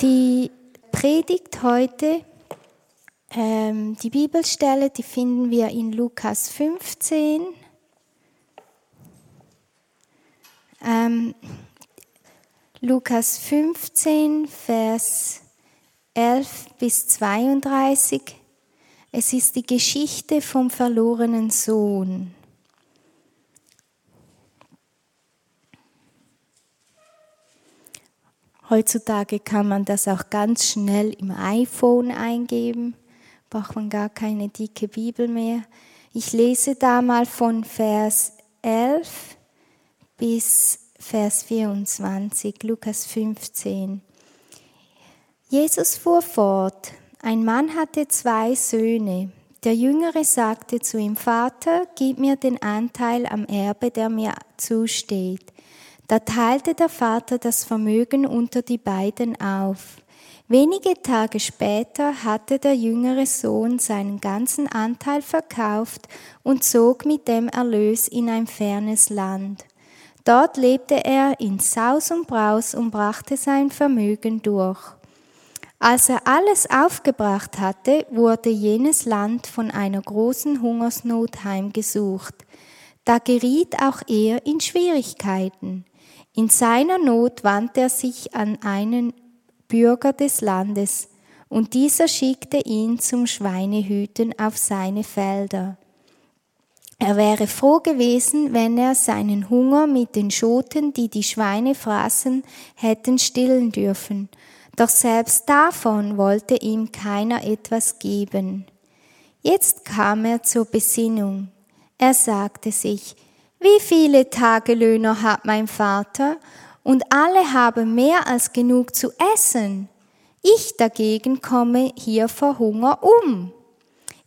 Die Predigt heute, ähm, die Bibelstelle, die finden wir in Lukas 15. Ähm, Lukas 15, Vers 11 bis 32. Es ist die Geschichte vom verlorenen Sohn. Heutzutage kann man das auch ganz schnell im iPhone eingeben, braucht man gar keine dicke Bibel mehr. Ich lese da mal von Vers 11 bis Vers 24, Lukas 15. Jesus fuhr fort, ein Mann hatte zwei Söhne. Der Jüngere sagte zu ihm, Vater, gib mir den Anteil am Erbe, der mir zusteht. Da teilte der Vater das Vermögen unter die beiden auf. Wenige Tage später hatte der jüngere Sohn seinen ganzen Anteil verkauft und zog mit dem Erlös in ein fernes Land. Dort lebte er in Saus und Braus und brachte sein Vermögen durch. Als er alles aufgebracht hatte, wurde jenes Land von einer großen Hungersnot heimgesucht. Da geriet auch er in Schwierigkeiten. In seiner Not wandte er sich an einen Bürger des Landes, und dieser schickte ihn zum Schweinehüten auf seine Felder. Er wäre froh gewesen, wenn er seinen Hunger mit den Schoten, die die Schweine fraßen, hätten stillen dürfen, doch selbst davon wollte ihm keiner etwas geben. Jetzt kam er zur Besinnung. Er sagte sich, wie viele Tagelöhner hat mein Vater und alle haben mehr als genug zu essen. Ich dagegen komme hier vor Hunger um.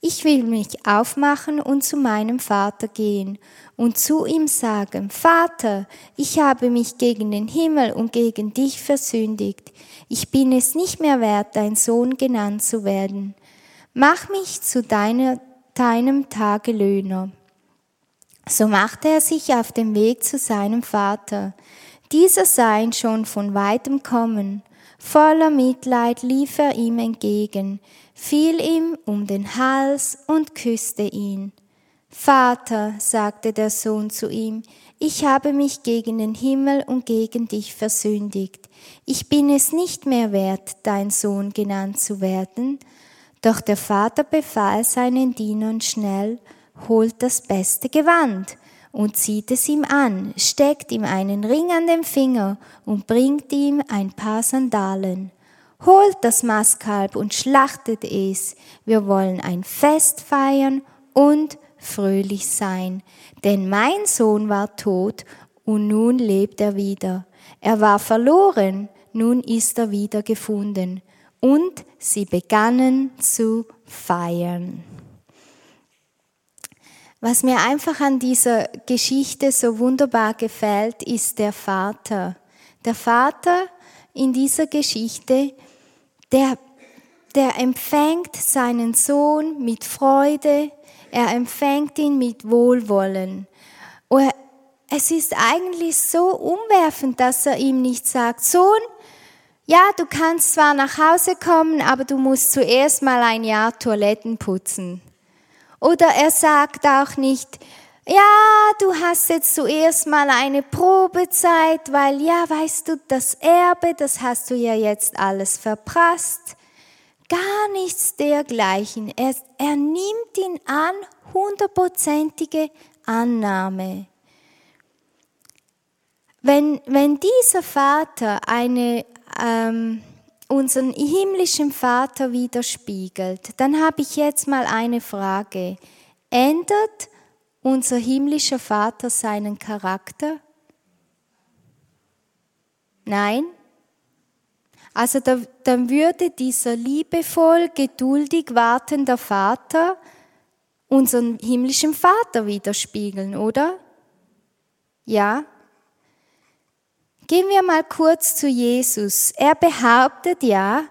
Ich will mich aufmachen und zu meinem Vater gehen und zu ihm sagen, Vater, ich habe mich gegen den Himmel und gegen dich versündigt. Ich bin es nicht mehr wert, dein Sohn genannt zu werden. Mach mich zu deiner, deinem Tagelöhner. So machte er sich auf den Weg zu seinem Vater. Dieser sah ihn schon von weitem kommen. Voller Mitleid lief er ihm entgegen, fiel ihm um den Hals und küsste ihn. Vater, sagte der Sohn zu ihm, ich habe mich gegen den Himmel und gegen dich versündigt. Ich bin es nicht mehr wert, dein Sohn genannt zu werden. Doch der Vater befahl seinen Dienern schnell, holt das beste Gewand und zieht es ihm an, steckt ihm einen Ring an den Finger und bringt ihm ein paar Sandalen. Holt das Mastkalb und schlachtet es. Wir wollen ein Fest feiern und fröhlich sein. Denn mein Sohn war tot und nun lebt er wieder. Er war verloren, nun ist er wieder gefunden. Und sie begannen zu feiern. Was mir einfach an dieser Geschichte so wunderbar gefällt, ist der Vater. Der Vater in dieser Geschichte, der, der empfängt seinen Sohn mit Freude, er empfängt ihn mit Wohlwollen. Und es ist eigentlich so umwerfend, dass er ihm nicht sagt, Sohn, ja, du kannst zwar nach Hause kommen, aber du musst zuerst mal ein Jahr Toiletten putzen. Oder er sagt auch nicht, ja, du hast jetzt zuerst mal eine Probezeit, weil ja, weißt du, das Erbe, das hast du ja jetzt alles verprasst. Gar nichts dergleichen. Er, er nimmt ihn an, hundertprozentige Annahme. Wenn, wenn dieser Vater eine ähm, unseren himmlischen Vater widerspiegelt, dann habe ich jetzt mal eine Frage. Ändert unser himmlischer Vater seinen Charakter? Nein? Also da, dann würde dieser liebevoll, geduldig wartender Vater unseren himmlischen Vater widerspiegeln, oder? Ja? Gehen wir mal kurz zu Jesus. Er behauptet ja,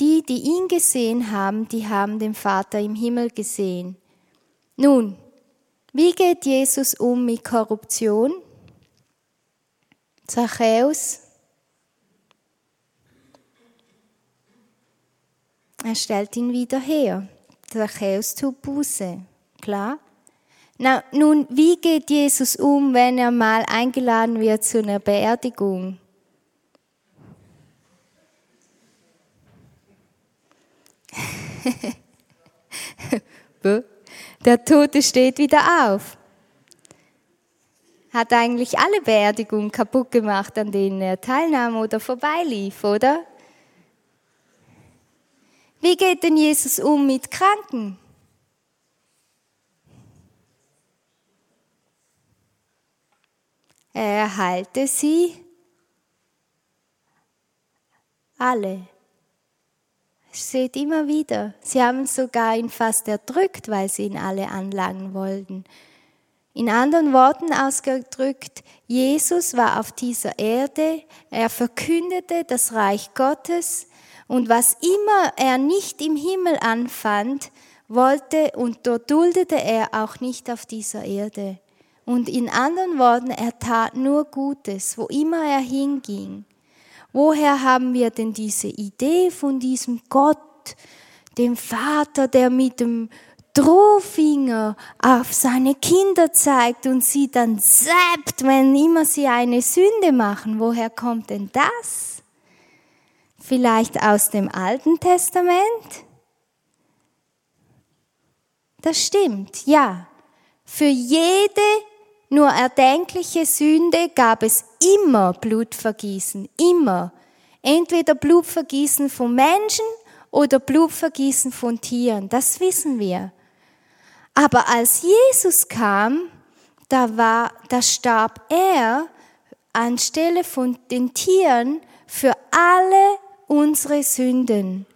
die, die ihn gesehen haben, die haben den Vater im Himmel gesehen. Nun, wie geht Jesus um mit Korruption? Zachäus? Er stellt ihn wieder her. Zachäus tut Buße. Klar? Na, nun, wie geht Jesus um, wenn er mal eingeladen wird zu einer Beerdigung? Der Tote steht wieder auf. Hat eigentlich alle Beerdigungen kaputt gemacht, an denen er teilnahm oder vorbeilief, oder? Wie geht denn Jesus um mit Kranken? Er heilte sie alle. Seht immer wieder. Sie haben sogar ihn fast erdrückt, weil sie ihn alle anlangen wollten. In anderen Worten ausgedrückt, Jesus war auf dieser Erde, er verkündete das Reich Gottes und was immer er nicht im Himmel anfand, wollte und dort duldete er auch nicht auf dieser Erde. Und in anderen Worten, er tat nur Gutes, wo immer er hinging. Woher haben wir denn diese Idee von diesem Gott, dem Vater, der mit dem Drohfinger auf seine Kinder zeigt und sie dann säbt, wenn immer sie eine Sünde machen? Woher kommt denn das? Vielleicht aus dem Alten Testament? Das stimmt, ja. Für jede nur erdenkliche Sünde gab es immer Blutvergießen, immer. Entweder Blutvergießen von Menschen oder Blutvergießen von Tieren, das wissen wir. Aber als Jesus kam, da war, da starb er anstelle von den Tieren für alle unsere Sünden.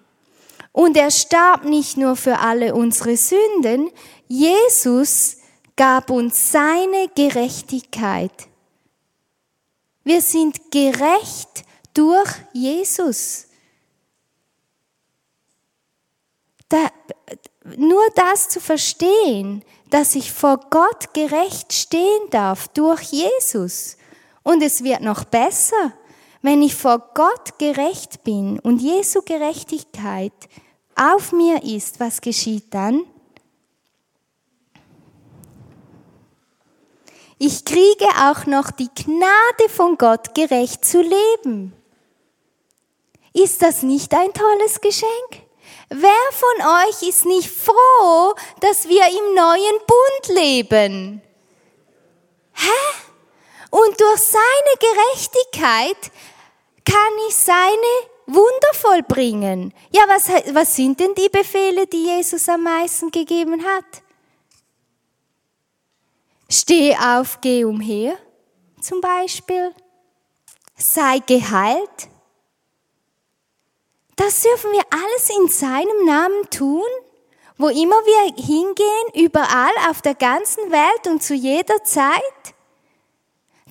Und er starb nicht nur für alle unsere Sünden, Jesus gab uns seine Gerechtigkeit. Wir sind gerecht durch Jesus. Da, nur das zu verstehen, dass ich vor Gott gerecht stehen darf durch Jesus. Und es wird noch besser, wenn ich vor Gott gerecht bin und Jesu Gerechtigkeit auf mir ist, was geschieht dann? Ich kriege auch noch die Gnade von Gott, gerecht zu leben. Ist das nicht ein tolles Geschenk? Wer von euch ist nicht froh, dass wir im neuen Bund leben? Hä? Und durch seine Gerechtigkeit kann ich seine Wunder vollbringen. Ja, was, was sind denn die Befehle, die Jesus am meisten gegeben hat? Steh auf, geh umher, zum Beispiel. Sei geheilt. Das dürfen wir alles in seinem Namen tun, wo immer wir hingehen, überall auf der ganzen Welt und zu jeder Zeit.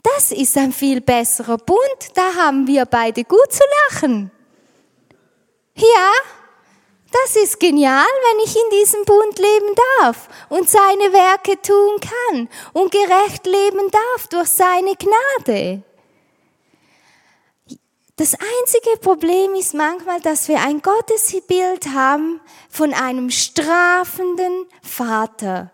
Das ist ein viel besserer Bund, da haben wir beide gut zu lachen. Ja, das ist genial, wenn ich in diesem Bund leben darf und seine Werke tun kann und gerecht leben darf durch seine Gnade. Das einzige Problem ist manchmal, dass wir ein Gottesbild haben von einem strafenden Vater.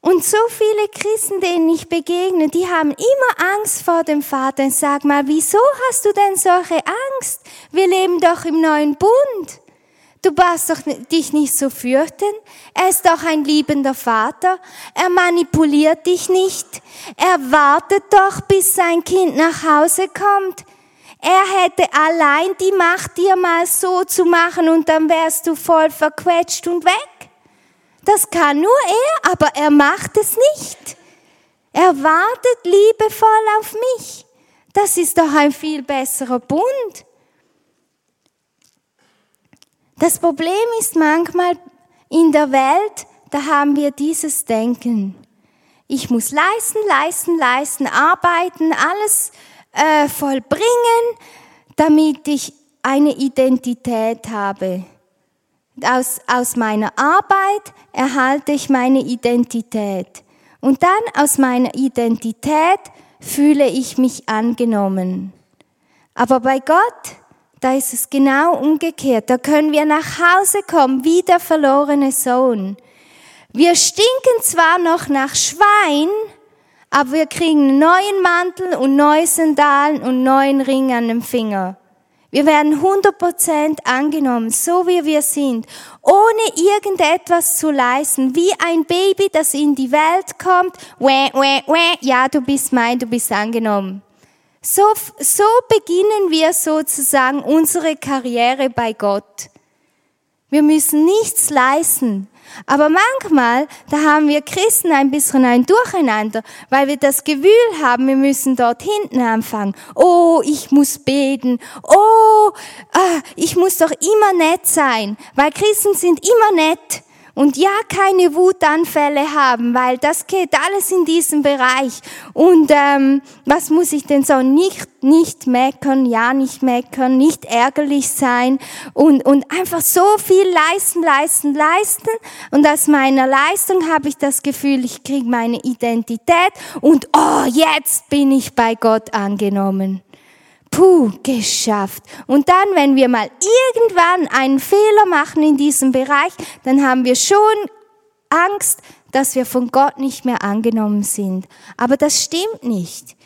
Und so viele Christen, denen ich begegne, die haben immer Angst vor dem Vater. Und sag mal, wieso hast du denn solche Angst? Wir leben doch im neuen Bund. Du brauchst doch dich nicht so fürchten. Er ist doch ein liebender Vater. Er manipuliert dich nicht. Er wartet doch, bis sein Kind nach Hause kommt. Er hätte allein die Macht, dir mal so zu machen und dann wärst du voll verquetscht und weg. Das kann nur er, aber er macht es nicht. Er wartet liebevoll auf mich. Das ist doch ein viel besserer Bund. Das Problem ist manchmal in der Welt, da haben wir dieses Denken. Ich muss leisten, leisten, leisten, arbeiten, alles äh, vollbringen, damit ich eine Identität habe. Aus, aus meiner Arbeit erhalte ich meine Identität. Und dann aus meiner Identität fühle ich mich angenommen. Aber bei Gott da ist es genau umgekehrt. Da können wir nach Hause kommen, wie der verlorene Sohn. Wir stinken zwar noch nach Schwein, aber wir kriegen einen neuen Mantel und neue Sandalen und neuen Ring an dem Finger. Wir werden 100% angenommen, so wie wir sind, ohne irgendetwas zu leisten, wie ein Baby, das in die Welt kommt, wäh, wäh, wäh, ja, du bist mein, du bist angenommen. So, so beginnen wir sozusagen unsere Karriere bei Gott. Wir müssen nichts leisten. Aber manchmal, da haben wir Christen ein bisschen ein Durcheinander, weil wir das Gefühl haben, wir müssen dort hinten anfangen. Oh, ich muss beten. Oh, ah, ich muss doch immer nett sein, weil Christen sind immer nett und ja keine Wutanfälle haben, weil das geht alles in diesem Bereich. Und ähm, was muss ich denn so nicht nicht meckern, ja nicht meckern, nicht ärgerlich sein und und einfach so viel leisten, leisten, leisten. Und aus meiner Leistung habe ich das Gefühl, ich kriege meine Identität und oh jetzt bin ich bei Gott angenommen puh, geschafft. Und dann, wenn wir mal irgendwann einen Fehler machen in diesem Bereich, dann haben wir schon Angst, dass wir von Gott nicht mehr angenommen sind. Aber das stimmt nicht.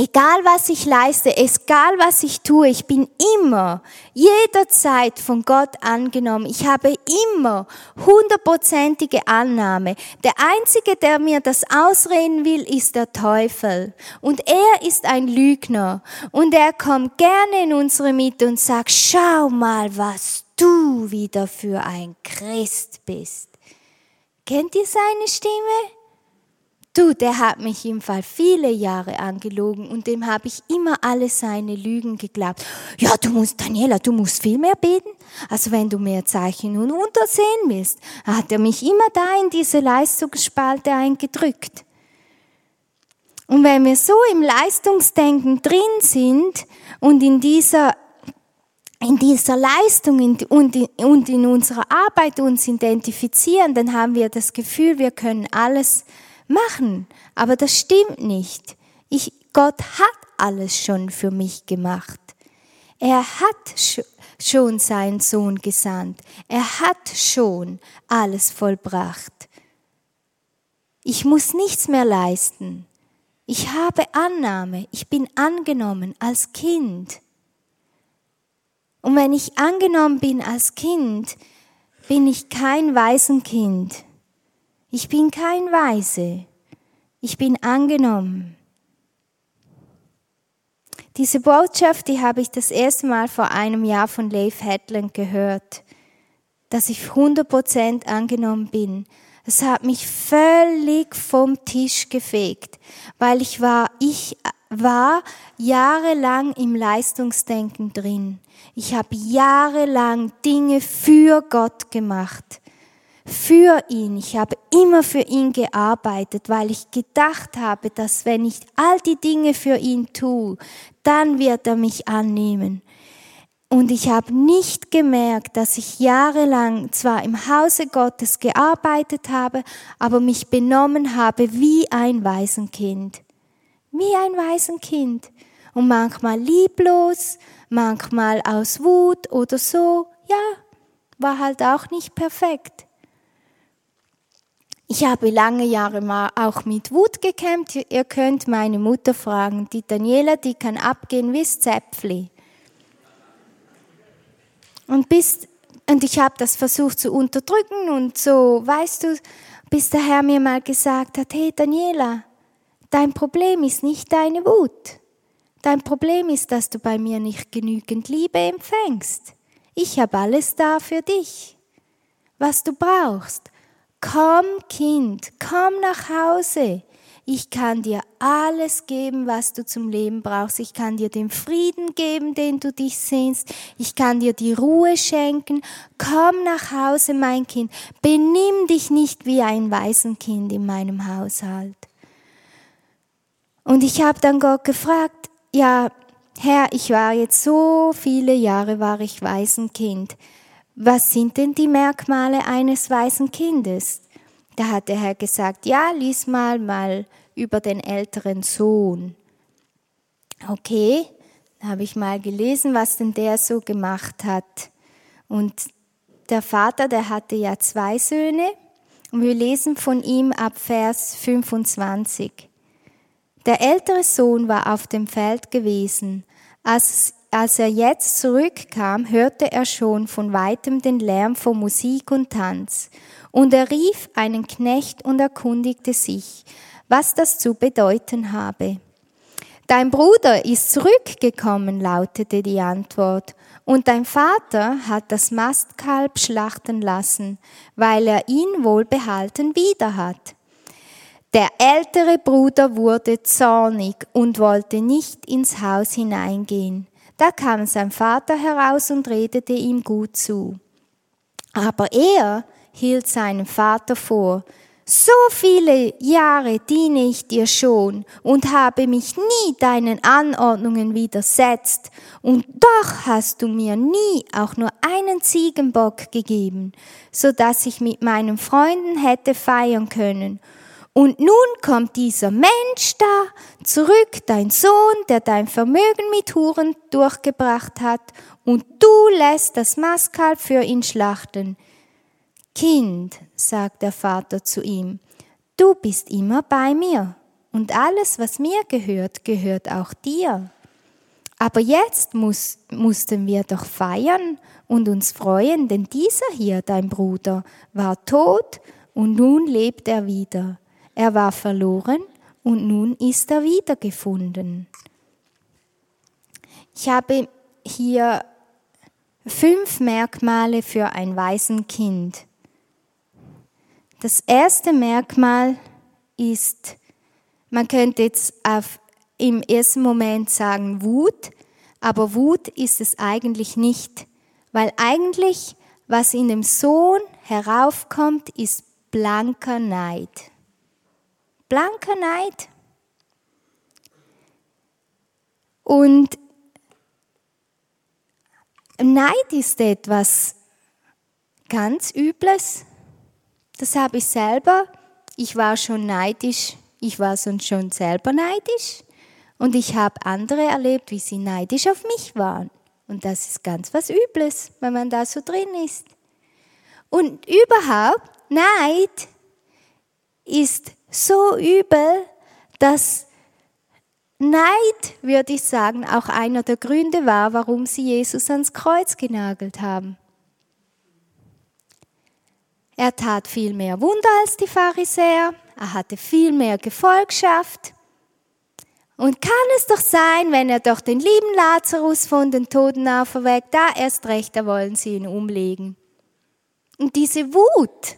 Egal was ich leiste, egal was ich tue, ich bin immer, jederzeit von Gott angenommen. Ich habe immer hundertprozentige Annahme. Der Einzige, der mir das ausreden will, ist der Teufel. Und er ist ein Lügner. Und er kommt gerne in unsere Mitte und sagt, schau mal, was du wieder für ein Christ bist. Kennt ihr seine Stimme? Du, der hat mich im Fall viele Jahre angelogen und dem habe ich immer alle seine Lügen geglaubt. Ja, du musst, Daniela, du musst viel mehr beten. Also wenn du mehr Zeichen und Wunder sehen willst, hat er mich immer da in diese Leistungsspalte eingedrückt. Und wenn wir so im Leistungsdenken drin sind und in dieser in dieser Leistung und in unserer Arbeit uns identifizieren, dann haben wir das Gefühl, wir können alles machen. Aber das stimmt nicht. Ich, Gott hat alles schon für mich gemacht. Er hat schon seinen Sohn gesandt. Er hat schon alles vollbracht. Ich muss nichts mehr leisten. Ich habe Annahme. Ich bin angenommen als Kind. Und wenn ich angenommen bin als Kind, bin ich kein Waisenkind. Ich bin kein Weise. Ich bin angenommen. Diese Botschaft, die habe ich das erste Mal vor einem Jahr von Leif Hetland gehört, dass ich 100% angenommen bin. Es hat mich völlig vom Tisch gefegt, weil ich war, ich war jahrelang im Leistungsdenken drin. Ich habe jahrelang Dinge für Gott gemacht für ihn. Ich habe immer für ihn gearbeitet, weil ich gedacht habe, dass wenn ich all die Dinge für ihn tue, dann wird er mich annehmen. Und ich habe nicht gemerkt, dass ich jahrelang zwar im Hause Gottes gearbeitet habe, aber mich benommen habe wie ein Waisenkind. Wie ein Waisenkind. Und manchmal lieblos, manchmal aus Wut oder so. Ja, war halt auch nicht perfekt. Ich habe lange Jahre auch mit Wut gekämpft. Ihr könnt meine Mutter fragen. Die Daniela, die kann abgehen wie Zäpfli. Und bis, und ich habe das versucht zu unterdrücken und so, weißt du, bis der Herr mir mal gesagt hat, hey Daniela, dein Problem ist nicht deine Wut. Dein Problem ist, dass du bei mir nicht genügend Liebe empfängst. Ich habe alles da für dich, was du brauchst. Komm, Kind, komm nach Hause. Ich kann dir alles geben, was du zum Leben brauchst. Ich kann dir den Frieden geben, den du dich sehnst. Ich kann dir die Ruhe schenken. Komm nach Hause, mein Kind. Benimm dich nicht wie ein Waisenkind in meinem Haushalt. Und ich habe dann Gott gefragt, ja, Herr, ich war jetzt so viele Jahre, war ich Waisenkind was sind denn die Merkmale eines weisen Kindes? Da hat der Herr gesagt, ja, lies mal mal über den älteren Sohn. Okay, habe ich mal gelesen, was denn der so gemacht hat. Und der Vater, der hatte ja zwei Söhne. Und wir lesen von ihm ab Vers 25. Der ältere Sohn war auf dem Feld gewesen. Als, als er jetzt zurückkam, hörte er schon von weitem den Lärm von Musik und Tanz. Und er rief einen Knecht und erkundigte sich, was das zu bedeuten habe. Dein Bruder ist zurückgekommen, lautete die Antwort, und dein Vater hat das Mastkalb schlachten lassen, weil er ihn wohlbehalten wieder hat. Der ältere Bruder wurde zornig und wollte nicht ins Haus hineingehen. Da kam sein Vater heraus und redete ihm gut zu. Aber er hielt seinem Vater vor, so viele Jahre diene ich dir schon und habe mich nie deinen Anordnungen widersetzt, und doch hast du mir nie auch nur einen Ziegenbock gegeben, so dass ich mit meinen Freunden hätte feiern können. Und nun kommt dieser Mensch da zurück, dein Sohn, der dein Vermögen mit Huren durchgebracht hat, und du lässt das Maskalb für ihn schlachten. Kind, sagt der Vater zu ihm, du bist immer bei mir und alles, was mir gehört, gehört auch dir. Aber jetzt muss, mussten wir doch feiern und uns freuen, denn dieser hier, dein Bruder, war tot und nun lebt er wieder. Er war verloren und nun ist er wiedergefunden. Ich habe hier fünf Merkmale für ein Waisenkind. Das erste Merkmal ist, man könnte jetzt auf, im ersten Moment sagen Wut, aber Wut ist es eigentlich nicht, weil eigentlich, was in dem Sohn heraufkommt, ist blanker Neid. Blanker Neid. Und Neid ist etwas ganz Übles. Das habe ich selber. Ich war schon neidisch. Ich war schon selber neidisch. Und ich habe andere erlebt, wie sie neidisch auf mich waren. Und das ist ganz was Übles, wenn man da so drin ist. Und überhaupt, Neid ist so übel, dass Neid, würde ich sagen, auch einer der Gründe war, warum sie Jesus ans Kreuz genagelt haben. Er tat viel mehr Wunder als die Pharisäer. Er hatte viel mehr Gefolgschaft. Und kann es doch sein, wenn er doch den lieben Lazarus von den Toten auferweckt, da erst recht, da wollen sie ihn umlegen. Und diese Wut,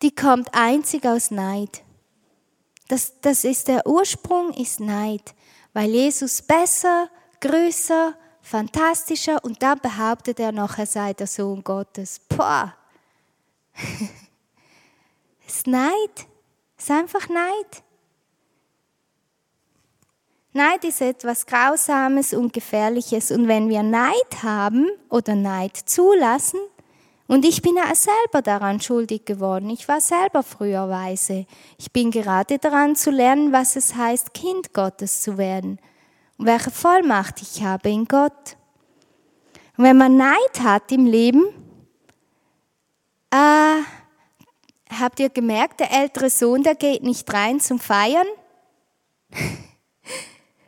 die kommt einzig aus Neid. Das, das ist der Ursprung, ist Neid, weil Jesus besser, größer, fantastischer und dann behauptet er noch, er sei der Sohn Gottes. Boah, ist Neid. Ist einfach Neid. Neid ist etwas Grausames und Gefährliches. Und wenn wir Neid haben oder Neid zulassen, und ich bin ja selber daran schuldig geworden. Ich war selber früher weise. Ich bin gerade daran zu lernen, was es heißt, Kind Gottes zu werden. Und welche Vollmacht ich habe in Gott. Und wenn man Neid hat im Leben, äh, habt ihr gemerkt, der ältere Sohn, der geht nicht rein zum Feiern?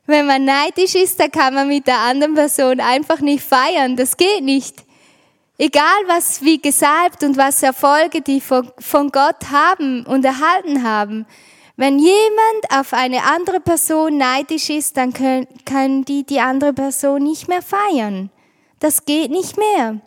Wenn man neidisch ist, dann kann man mit der anderen Person einfach nicht feiern. Das geht nicht. Egal was wie gesalbt und was Erfolge die von, von Gott haben und erhalten haben. Wenn jemand auf eine andere Person neidisch ist, dann können, können die die andere Person nicht mehr feiern. Das geht nicht mehr.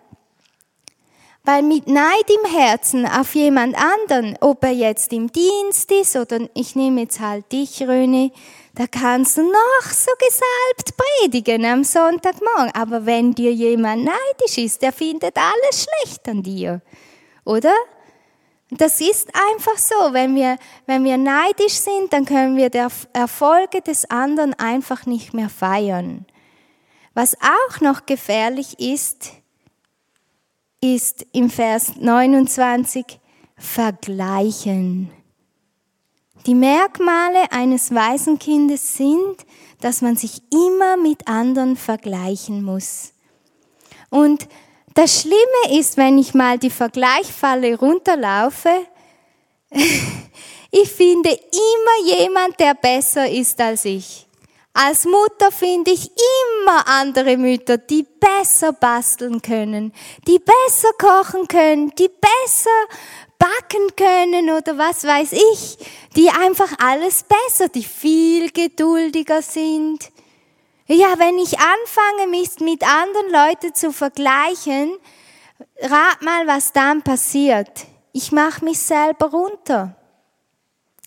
Weil mit Neid im Herzen auf jemand anderen, ob er jetzt im Dienst ist oder ich nehme jetzt halt dich, Röne, da kannst du noch so gesalbt predigen am Sonntagmorgen. Aber wenn dir jemand neidisch ist, der findet alles schlecht an dir. Oder? Das ist einfach so. Wenn wir, wenn wir neidisch sind, dann können wir die Erfolge des anderen einfach nicht mehr feiern. Was auch noch gefährlich ist, ist im Vers 29 vergleichen. Die Merkmale eines Waisenkindes sind, dass man sich immer mit anderen vergleichen muss. Und das Schlimme ist, wenn ich mal die Vergleichfalle runterlaufe, ich finde immer jemand, der besser ist als ich. Als Mutter finde ich immer andere Mütter, die besser basteln können, die besser kochen können, die besser backen können oder was weiß ich, die einfach alles besser, die viel geduldiger sind. Ja, wenn ich anfange, mich mit anderen Leuten zu vergleichen, rat mal, was dann passiert. Ich mache mich selber runter.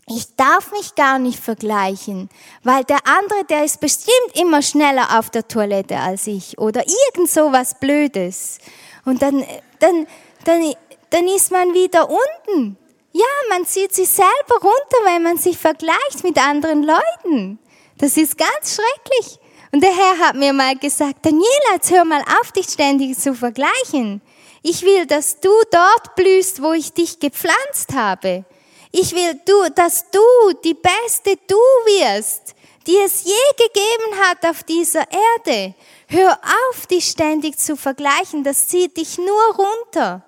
Ich darf mich gar nicht vergleichen, weil der andere, der ist bestimmt immer schneller auf der Toilette als ich oder irgend so was Blödes. Und dann, dann, dann, dann ist man wieder unten. Ja, man zieht sich selber runter, wenn man sich vergleicht mit anderen Leuten. Das ist ganz schrecklich. Und der Herr hat mir mal gesagt, Daniela, jetzt hör mal auf, dich ständig zu vergleichen. Ich will, dass du dort blühst, wo ich dich gepflanzt habe. Ich will, du, dass du die beste du wirst, die es je gegeben hat auf dieser Erde. Hör auf, dich ständig zu vergleichen, das zieht dich nur runter.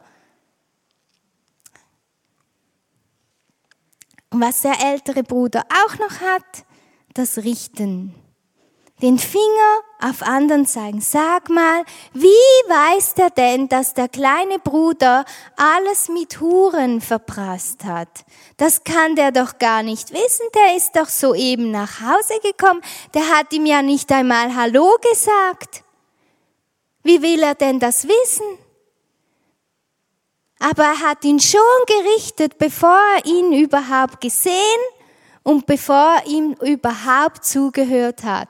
Und was der ältere Bruder auch noch hat, das Richten den Finger auf anderen zeigen. Sag mal, wie weiß der denn, dass der kleine Bruder alles mit Huren verprasst hat? Das kann der doch gar nicht wissen. Der ist doch soeben nach Hause gekommen. Der hat ihm ja nicht einmal Hallo gesagt. Wie will er denn das wissen? Aber er hat ihn schon gerichtet, bevor er ihn überhaupt gesehen und bevor er ihm überhaupt zugehört hat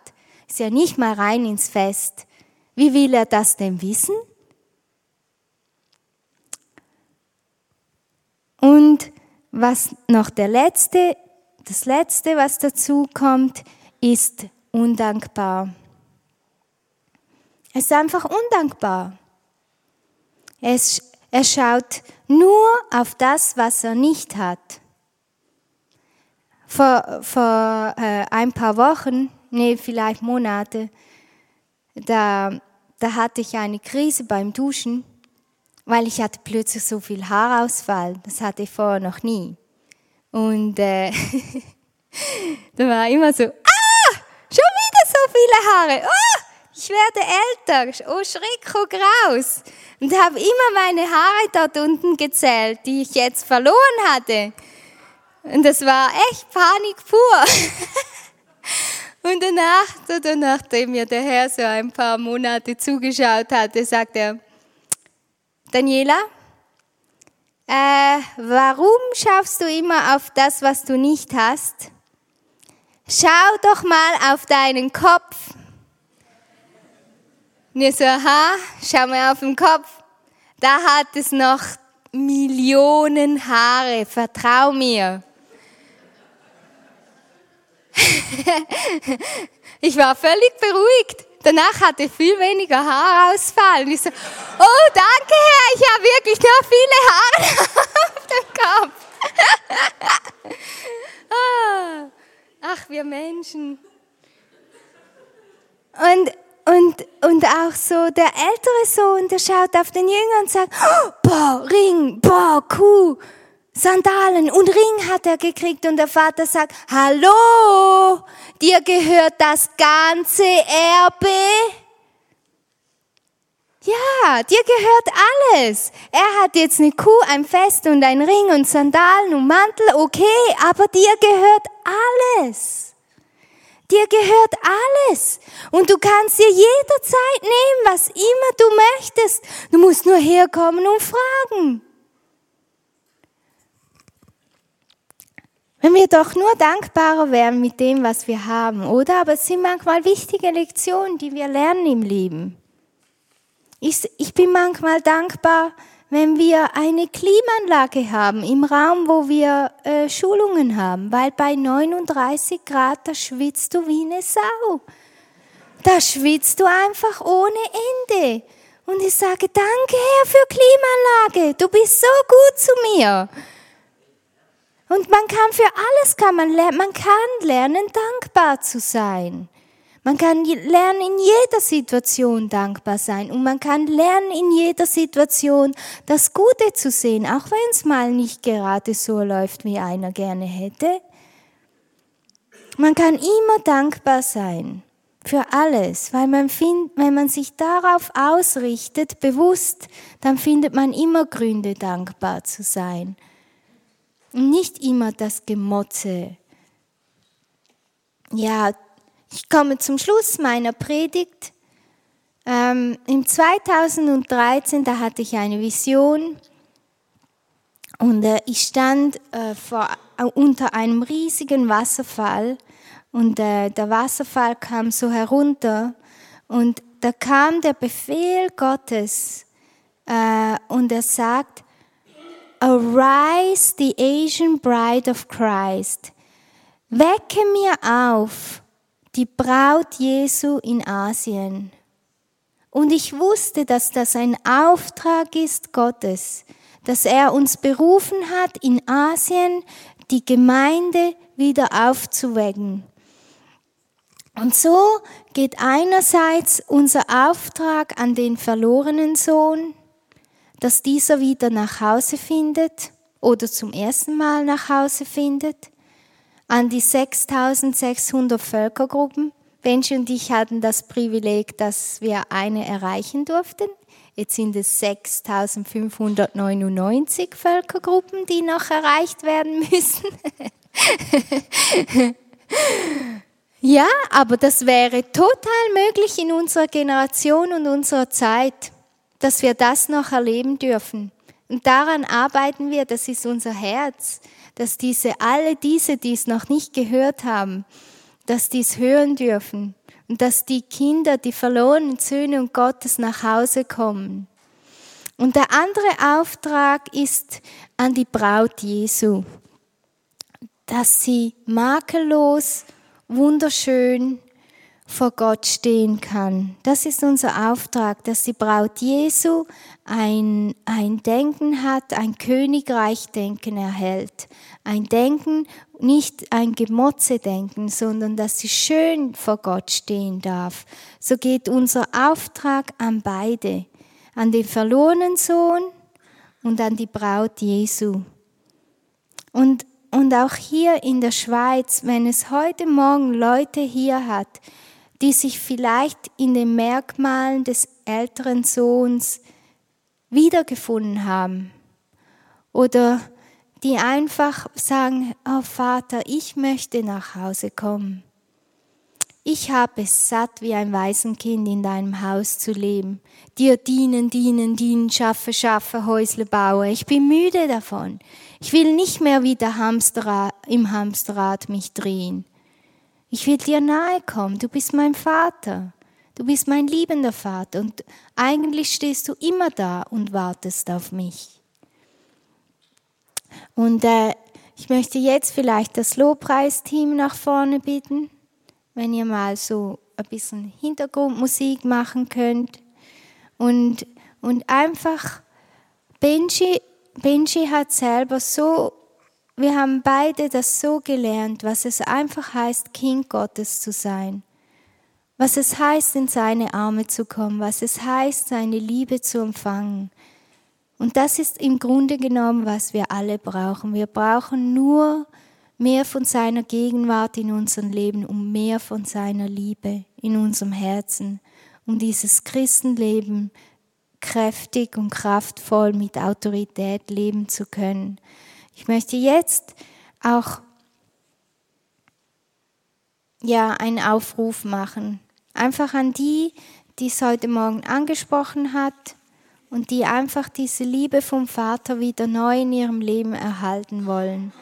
ist ja nicht mal rein ins Fest. Wie will er das denn wissen? Und was noch der letzte, das letzte, was dazu kommt, ist undankbar. Er ist einfach undankbar. Es, er schaut nur auf das, was er nicht hat. Vor, vor äh, ein paar Wochen nee, vielleicht Monate, da, da hatte ich eine Krise beim Duschen, weil ich hatte plötzlich so viel Haarausfall. Das hatte ich vorher noch nie. Und äh, da war immer so, ah, schon wieder so viele Haare. Oh, ich werde älter. Oh, Schreck, oh, graus. Und habe immer meine Haare dort unten gezählt, die ich jetzt verloren hatte. Und das war echt Panik pur. Und danach, nachdem mir der Herr so ein paar Monate zugeschaut hatte, sagt er, Daniela, äh, warum schaust du immer auf das, was du nicht hast? Schau doch mal auf deinen Kopf. Und ich so, aha, schau mal auf den Kopf. Da hat es noch Millionen Haare, vertrau mir. ich war völlig beruhigt. Danach hatte ich viel weniger Haarausfall. Und ich so, oh, danke Herr, ich habe wirklich noch viele Haare auf dem Kopf. Ah, ach, wir Menschen. Und, und, und auch so der ältere Sohn, der schaut auf den Jünger und sagt, oh, boah, Ring, boah, Kuh. Sandalen und Ring hat er gekriegt und der Vater sagt, hallo, dir gehört das ganze Erbe. Ja, dir gehört alles. Er hat jetzt eine Kuh, ein Fest und ein Ring und Sandalen und Mantel, okay, aber dir gehört alles. Dir gehört alles. Und du kannst dir jederzeit nehmen, was immer du möchtest. Du musst nur herkommen und fragen. Wenn wir doch nur dankbarer wären mit dem, was wir haben, oder? Aber es sind manchmal wichtige Lektionen, die wir lernen im Leben. Ich, ich bin manchmal dankbar, wenn wir eine Klimaanlage haben im Raum, wo wir äh, Schulungen haben, weil bei 39 Grad, da schwitzt du wie eine Sau. Da schwitzt du einfach ohne Ende. Und ich sage, danke Herr für Klimaanlage, du bist so gut zu mir. Und man kann für alles kann man man kann lernen, dankbar zu sein. Man kann lernen, in jeder Situation dankbar sein. Und man kann lernen, in jeder Situation das Gute zu sehen, auch wenn es mal nicht gerade so läuft, wie einer gerne hätte. Man kann immer dankbar sein für alles, weil man findet, wenn man sich darauf ausrichtet, bewusst, dann findet man immer Gründe, dankbar zu sein. Und nicht immer das Gemotze. Ja, ich komme zum Schluss meiner Predigt. Ähm, Im 2013, da hatte ich eine Vision und äh, ich stand äh, vor, äh, unter einem riesigen Wasserfall und äh, der Wasserfall kam so herunter und da kam der Befehl Gottes äh, und er sagt, Arise, the Asian Bride of Christ. Wecke mir auf, die Braut Jesu in Asien. Und ich wusste, dass das ein Auftrag ist Gottes, dass er uns berufen hat, in Asien die Gemeinde wieder aufzuwecken. Und so geht einerseits unser Auftrag an den verlorenen Sohn, dass dieser wieder nach Hause findet oder zum ersten Mal nach Hause findet, an die 6600 Völkergruppen. Benji und ich hatten das Privileg, dass wir eine erreichen durften. Jetzt sind es 6599 Völkergruppen, die noch erreicht werden müssen. Ja, aber das wäre total möglich in unserer Generation und unserer Zeit, dass wir das noch erleben dürfen. Und daran arbeiten wir, das ist unser Herz, dass diese, alle diese, die es noch nicht gehört haben, dass die es hören dürfen und dass die Kinder, die verlorenen Söhne und Gottes nach Hause kommen. Und der andere Auftrag ist an die Braut Jesu, dass sie makellos wunderschön vor Gott stehen kann. Das ist unser Auftrag, dass die Braut Jesu ein, ein Denken hat, ein Königreich-Denken erhält. Ein Denken, nicht ein Gemotze-Denken, sondern dass sie schön vor Gott stehen darf. So geht unser Auftrag an beide, an den verlorenen Sohn und an die Braut Jesu. Und und auch hier in der Schweiz, wenn es heute Morgen Leute hier hat, die sich vielleicht in den Merkmalen des älteren Sohns wiedergefunden haben oder die einfach sagen, oh Vater, ich möchte nach Hause kommen. Ich habe es satt, wie ein Waisenkind in deinem Haus zu leben. Dir dienen, dienen, dienen, schaffe, schaffe, Häusle baue. Ich bin müde davon. Ich will nicht mehr wie der Hamsterrad, im Hamsterrad mich drehen. Ich will dir nahe kommen. Du bist mein Vater. Du bist mein liebender Vater. Und eigentlich stehst du immer da und wartest auf mich. Und äh, ich möchte jetzt vielleicht das Lobpreisteam nach vorne bitten wenn ihr mal so ein bisschen Hintergrundmusik machen könnt. Und, und einfach, Benji, Benji hat selber so, wir haben beide das so gelernt, was es einfach heißt, Kind Gottes zu sein. Was es heißt, in seine Arme zu kommen, was es heißt, seine Liebe zu empfangen. Und das ist im Grunde genommen, was wir alle brauchen. Wir brauchen nur mehr von seiner Gegenwart in unserem Leben, um mehr von seiner Liebe in unserem Herzen, um dieses Christenleben kräftig und kraftvoll mit Autorität leben zu können. Ich möchte jetzt auch ja einen Aufruf machen, einfach an die, die es heute Morgen angesprochen hat und die einfach diese Liebe vom Vater wieder neu in ihrem Leben erhalten wollen.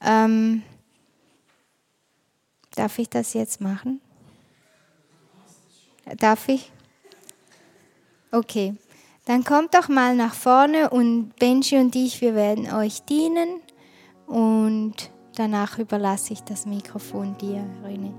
Ähm, darf ich das jetzt machen? Darf ich? Okay, dann kommt doch mal nach vorne und Benji und ich, wir werden euch dienen und danach überlasse ich das Mikrofon dir, René.